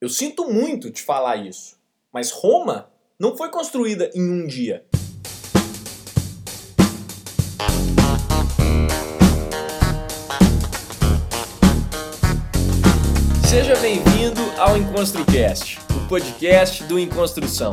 Eu sinto muito te falar isso, mas Roma não foi construída em um dia. Seja bem-vindo ao EnconstruCast, o podcast do Enconstrução.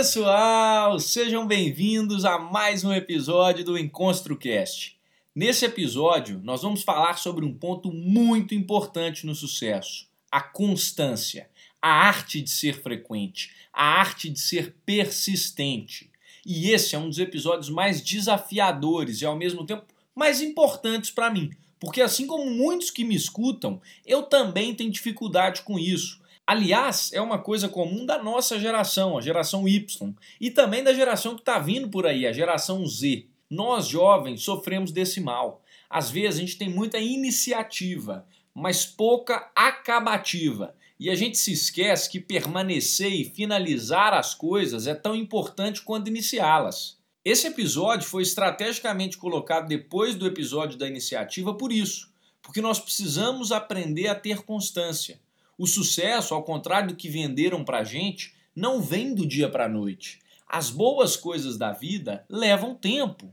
Pessoal, sejam bem-vindos a mais um episódio do EnconstruCast. Nesse episódio, nós vamos falar sobre um ponto muito importante no sucesso: a constância, a arte de ser frequente, a arte de ser persistente. E esse é um dos episódios mais desafiadores e ao mesmo tempo mais importantes para mim, porque assim como muitos que me escutam, eu também tenho dificuldade com isso. Aliás, é uma coisa comum da nossa geração, a geração Y, e também da geração que está vindo por aí, a geração Z. Nós, jovens, sofremos desse mal. Às vezes a gente tem muita iniciativa, mas pouca acabativa. E a gente se esquece que permanecer e finalizar as coisas é tão importante quanto iniciá-las. Esse episódio foi estrategicamente colocado depois do episódio da iniciativa por isso, porque nós precisamos aprender a ter constância. O sucesso, ao contrário do que venderam pra gente, não vem do dia para a noite. As boas coisas da vida levam tempo.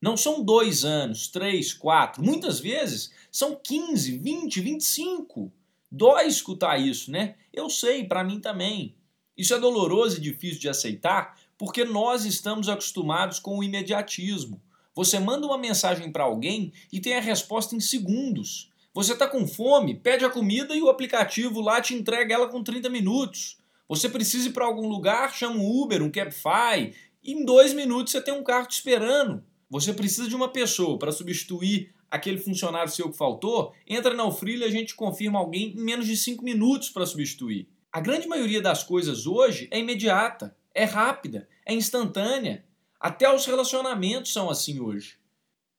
Não são dois anos, três, quatro. Muitas vezes são 15, 20, 25. Dói escutar isso, né? Eu sei, para mim também. Isso é doloroso e difícil de aceitar porque nós estamos acostumados com o imediatismo. Você manda uma mensagem para alguém e tem a resposta em segundos. Você está com fome, pede a comida e o aplicativo lá te entrega ela com 30 minutos. Você precisa ir para algum lugar, chama um Uber, um Cabify, em dois minutos você tem um carro te esperando. Você precisa de uma pessoa para substituir aquele funcionário seu que faltou, entra na Ofrilha e a gente confirma alguém em menos de cinco minutos para substituir. A grande maioria das coisas hoje é imediata, é rápida, é instantânea. Até os relacionamentos são assim hoje.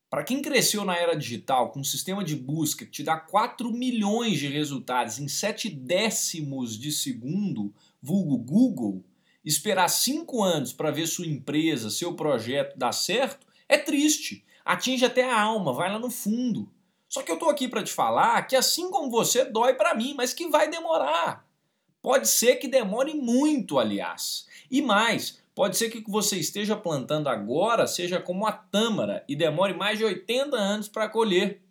Para quem cresceu na era digital com um sistema de busca que te dá 4 milhões de resultados em 7 décimos de segundo, vulgo Google, esperar 5 anos para ver sua empresa, seu projeto dar certo, é triste. Atinge até a alma, vai lá no fundo. Só que eu estou aqui para te falar que assim como você dói para mim, mas que vai demorar. Pode ser que demore muito, aliás. E mais, Pode ser que o que você esteja plantando agora seja como a tâmara e demore mais de 80 anos para colher.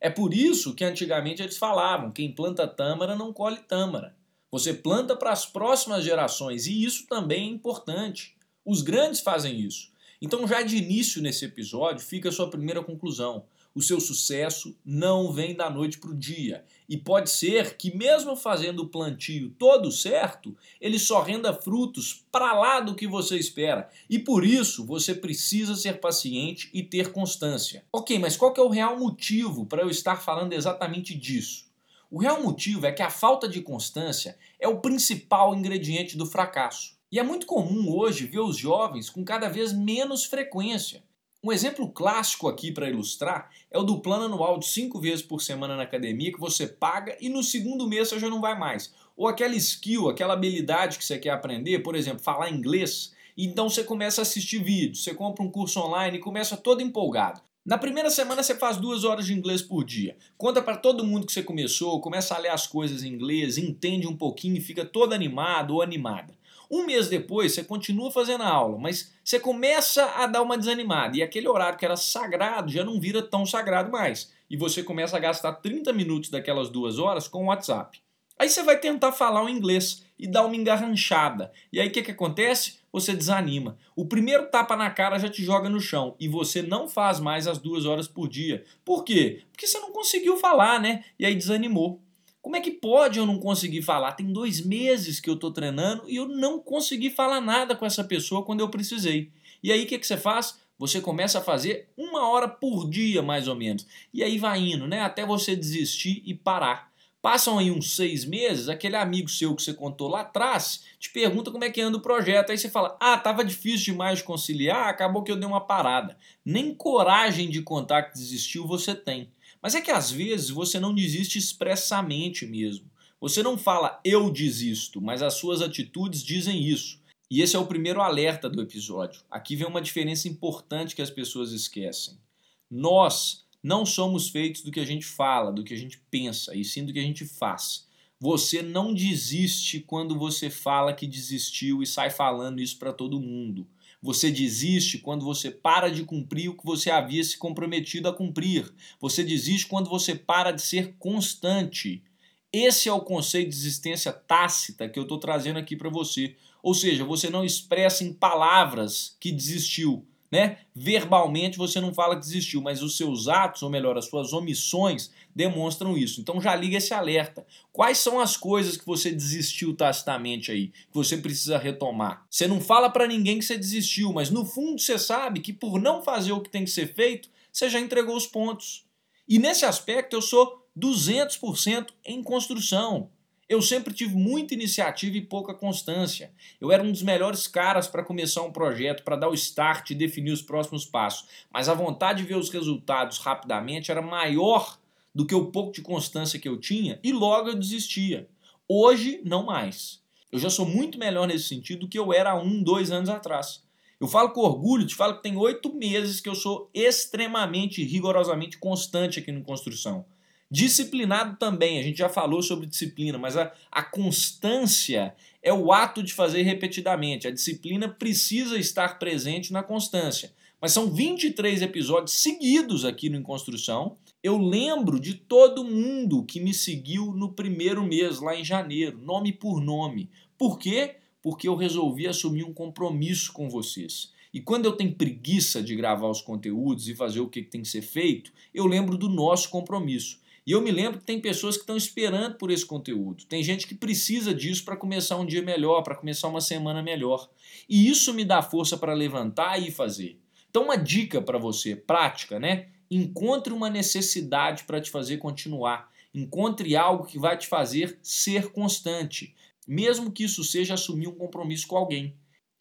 É por isso que antigamente eles falavam: quem planta tâmara não colhe tâmara. Você planta para as próximas gerações e isso também é importante. Os grandes fazem isso. Então, já de início nesse episódio, fica a sua primeira conclusão. O seu sucesso não vem da noite para o dia. E pode ser que, mesmo fazendo o plantio todo certo, ele só renda frutos para lá do que você espera. E por isso você precisa ser paciente e ter constância. Ok, mas qual é o real motivo para eu estar falando exatamente disso? O real motivo é que a falta de constância é o principal ingrediente do fracasso. E é muito comum hoje ver os jovens com cada vez menos frequência. Um exemplo clássico aqui para ilustrar é o do plano anual de 5 vezes por semana na academia que você paga e no segundo mês você já não vai mais. Ou aquela skill, aquela habilidade que você quer aprender, por exemplo, falar inglês, então você começa a assistir vídeos, você compra um curso online e começa todo empolgado. Na primeira semana você faz duas horas de inglês por dia. Conta para todo mundo que você começou, começa a ler as coisas em inglês, entende um pouquinho e fica todo animado ou animada. Um mês depois, você continua fazendo a aula, mas você começa a dar uma desanimada. E aquele horário que era sagrado já não vira tão sagrado mais. E você começa a gastar 30 minutos daquelas duas horas com o WhatsApp. Aí você vai tentar falar o inglês e dar uma engarranchada. E aí o que, que acontece? Você desanima. O primeiro tapa na cara já te joga no chão e você não faz mais as duas horas por dia. Por quê? Porque você não conseguiu falar, né? E aí desanimou. Que pode eu não conseguir falar? Tem dois meses que eu estou treinando e eu não consegui falar nada com essa pessoa quando eu precisei. E aí o que, que você faz? Você começa a fazer uma hora por dia, mais ou menos. E aí vai indo, né? Até você desistir e parar. Passam aí uns seis meses, aquele amigo seu que você contou lá atrás te pergunta como é que anda o projeto. Aí você fala: Ah, tava difícil demais de conciliar, acabou que eu dei uma parada. Nem coragem de contar que desistiu você tem. Mas é que às vezes você não desiste expressamente mesmo. Você não fala eu desisto, mas as suas atitudes dizem isso. E esse é o primeiro alerta do episódio. Aqui vem uma diferença importante que as pessoas esquecem. Nós não somos feitos do que a gente fala, do que a gente pensa, e sim do que a gente faz. Você não desiste quando você fala que desistiu e sai falando isso para todo mundo. Você desiste quando você para de cumprir o que você havia se comprometido a cumprir. Você desiste quando você para de ser constante. Esse é o conceito de existência tácita que eu estou trazendo aqui para você. Ou seja, você não expressa em palavras que desistiu, né? Verbalmente você não fala que desistiu, mas os seus atos, ou melhor, as suas omissões, demonstram isso. Então já liga esse alerta. Quais são as coisas que você desistiu tacitamente aí, que você precisa retomar? Você não fala para ninguém que você desistiu, mas no fundo você sabe que por não fazer o que tem que ser feito, você já entregou os pontos. E nesse aspecto eu sou 200% em construção. Eu sempre tive muita iniciativa e pouca constância. Eu era um dos melhores caras para começar um projeto, para dar o start e definir os próximos passos. Mas a vontade de ver os resultados rapidamente era maior do que o pouco de constância que eu tinha e logo eu desistia. Hoje, não mais. Eu já sou muito melhor nesse sentido do que eu era há um, dois anos atrás. Eu falo com orgulho, te falo que tem oito meses que eu sou extremamente, rigorosamente constante aqui no Construção. Disciplinado também, a gente já falou sobre disciplina, mas a, a constância é o ato de fazer repetidamente. A disciplina precisa estar presente na constância. Mas são 23 episódios seguidos aqui no Em Construção. Eu lembro de todo mundo que me seguiu no primeiro mês, lá em janeiro, nome por nome. Por quê? Porque eu resolvi assumir um compromisso com vocês. E quando eu tenho preguiça de gravar os conteúdos e fazer o que tem que ser feito, eu lembro do nosso compromisso. E eu me lembro que tem pessoas que estão esperando por esse conteúdo. Tem gente que precisa disso para começar um dia melhor, para começar uma semana melhor. E isso me dá força para levantar e fazer. Então, uma dica para você, prática, né? Encontre uma necessidade para te fazer continuar. Encontre algo que vai te fazer ser constante, mesmo que isso seja assumir um compromisso com alguém.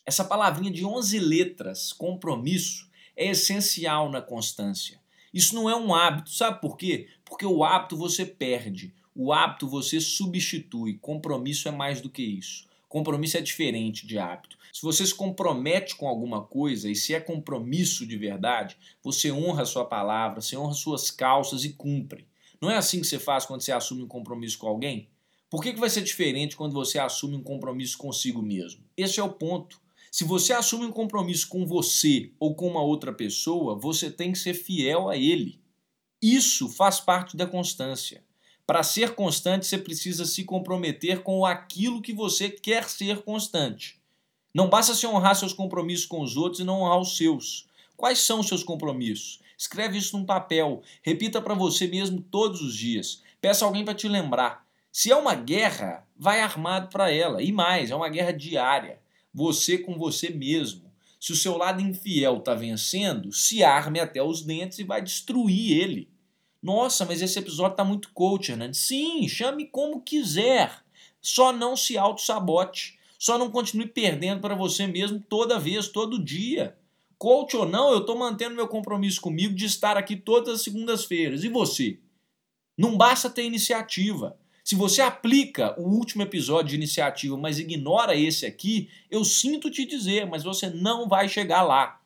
Essa palavrinha de 11 letras, compromisso, é essencial na constância. Isso não é um hábito, sabe por quê? Porque o hábito você perde, o hábito você substitui. Compromisso é mais do que isso. Compromisso é diferente de hábito. Se você se compromete com alguma coisa e se é compromisso de verdade, você honra a sua palavra, você honra suas calças e cumpre. Não é assim que você faz quando você assume um compromisso com alguém? Por que, que vai ser diferente quando você assume um compromisso consigo mesmo? Esse é o ponto. Se você assume um compromisso com você ou com uma outra pessoa, você tem que ser fiel a ele. Isso faz parte da constância. Para ser constante, você precisa se comprometer com aquilo que você quer ser constante. Não basta se honrar seus compromissos com os outros e não honrar os seus. Quais são os seus compromissos? Escreve isso num papel, repita para você mesmo todos os dias. Peça alguém para te lembrar. Se é uma guerra, vai armado para ela. E mais, é uma guerra diária você com você mesmo. Se o seu lado infiel está vencendo, se arme até os dentes e vai destruir ele. Nossa, mas esse episódio está muito coach, Hernandes. Sim, chame como quiser. Só não se auto-sabote. Só não continue perdendo para você mesmo toda vez, todo dia. Coach ou não, eu estou mantendo meu compromisso comigo de estar aqui todas as segundas-feiras. E você? Não basta ter iniciativa. Se você aplica o último episódio de iniciativa, mas ignora esse aqui, eu sinto te dizer, mas você não vai chegar lá.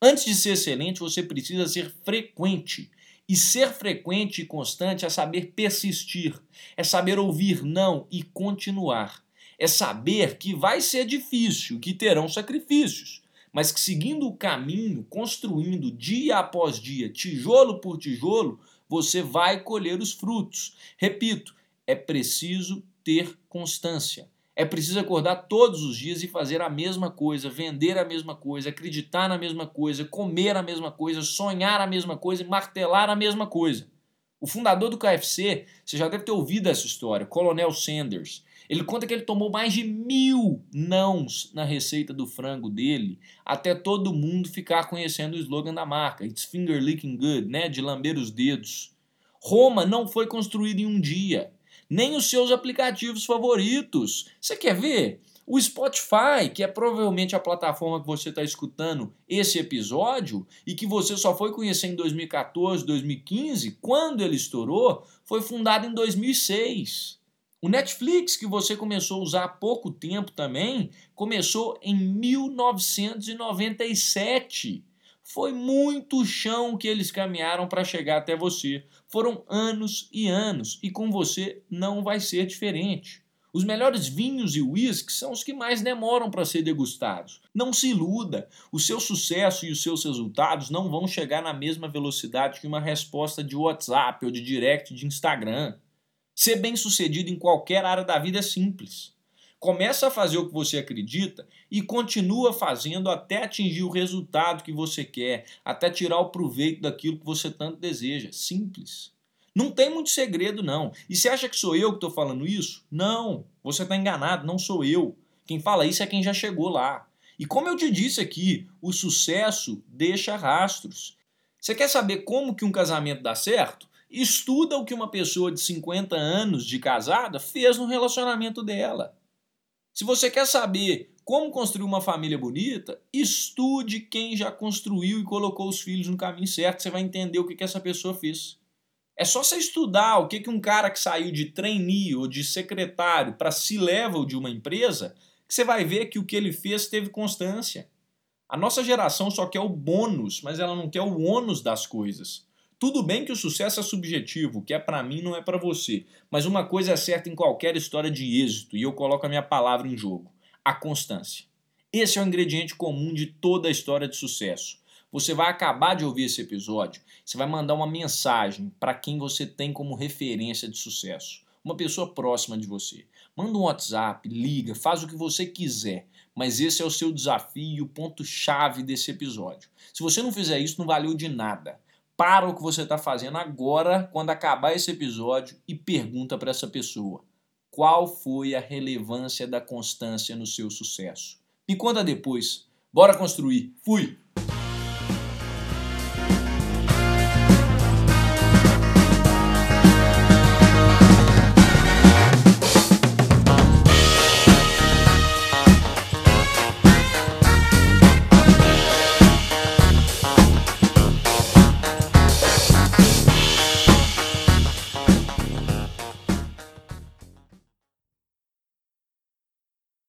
Antes de ser excelente, você precisa ser frequente. E ser frequente e constante é saber persistir, é saber ouvir não e continuar. É saber que vai ser difícil, que terão sacrifícios, mas que seguindo o caminho, construindo dia após dia, tijolo por tijolo, você vai colher os frutos. Repito, é preciso ter constância. É preciso acordar todos os dias e fazer a mesma coisa, vender a mesma coisa, acreditar na mesma coisa, comer a mesma coisa, sonhar a mesma coisa e martelar a mesma coisa. O fundador do KFC, você já deve ter ouvido essa história, Coronel Sanders. Ele conta que ele tomou mais de mil nãos na receita do frango dele, até todo mundo ficar conhecendo o slogan da marca, It's Finger Licking Good, né? De lamber os dedos. Roma não foi construída em um dia, nem os seus aplicativos favoritos. Você quer ver? O Spotify, que é provavelmente a plataforma que você está escutando esse episódio e que você só foi conhecer em 2014, 2015, quando ele estourou, foi fundado em 2006. O Netflix, que você começou a usar há pouco tempo também, começou em 1997. Foi muito chão que eles caminharam para chegar até você. Foram anos e anos, e com você não vai ser diferente. Os melhores vinhos e uísques são os que mais demoram para ser degustados. Não se iluda, o seu sucesso e os seus resultados não vão chegar na mesma velocidade que uma resposta de WhatsApp ou de direct de Instagram. Ser bem-sucedido em qualquer área da vida é simples. Começa a fazer o que você acredita e continua fazendo até atingir o resultado que você quer, até tirar o proveito daquilo que você tanto deseja. Simples. Não tem muito segredo, não. E você acha que sou eu que estou falando isso? Não, você está enganado, não sou eu. Quem fala isso é quem já chegou lá. E como eu te disse aqui, o sucesso deixa rastros. Você quer saber como que um casamento dá certo? Estuda o que uma pessoa de 50 anos de casada fez no relacionamento dela. Se você quer saber como construir uma família bonita, estude quem já construiu e colocou os filhos no caminho certo. Você vai entender o que, que essa pessoa fez. É só você estudar o que, que um cara que saiu de trainee ou de secretário para C-level de uma empresa, que você vai ver que o que ele fez teve constância. A nossa geração só quer o bônus, mas ela não quer o ônus das coisas. Tudo bem que o sucesso é subjetivo, que é para mim não é para você, mas uma coisa é certa em qualquer história de êxito, e eu coloco a minha palavra em jogo: a constância. Esse é o ingrediente comum de toda a história de sucesso. Você vai acabar de ouvir esse episódio, você vai mandar uma mensagem para quem você tem como referência de sucesso, uma pessoa próxima de você. Manda um WhatsApp, liga, faz o que você quiser, mas esse é o seu desafio e o ponto-chave desse episódio. Se você não fizer isso, não valeu de nada. Para o que você está fazendo agora, quando acabar esse episódio, e pergunta para essa pessoa: qual foi a relevância da constância no seu sucesso? Me conta depois. Bora construir. Fui!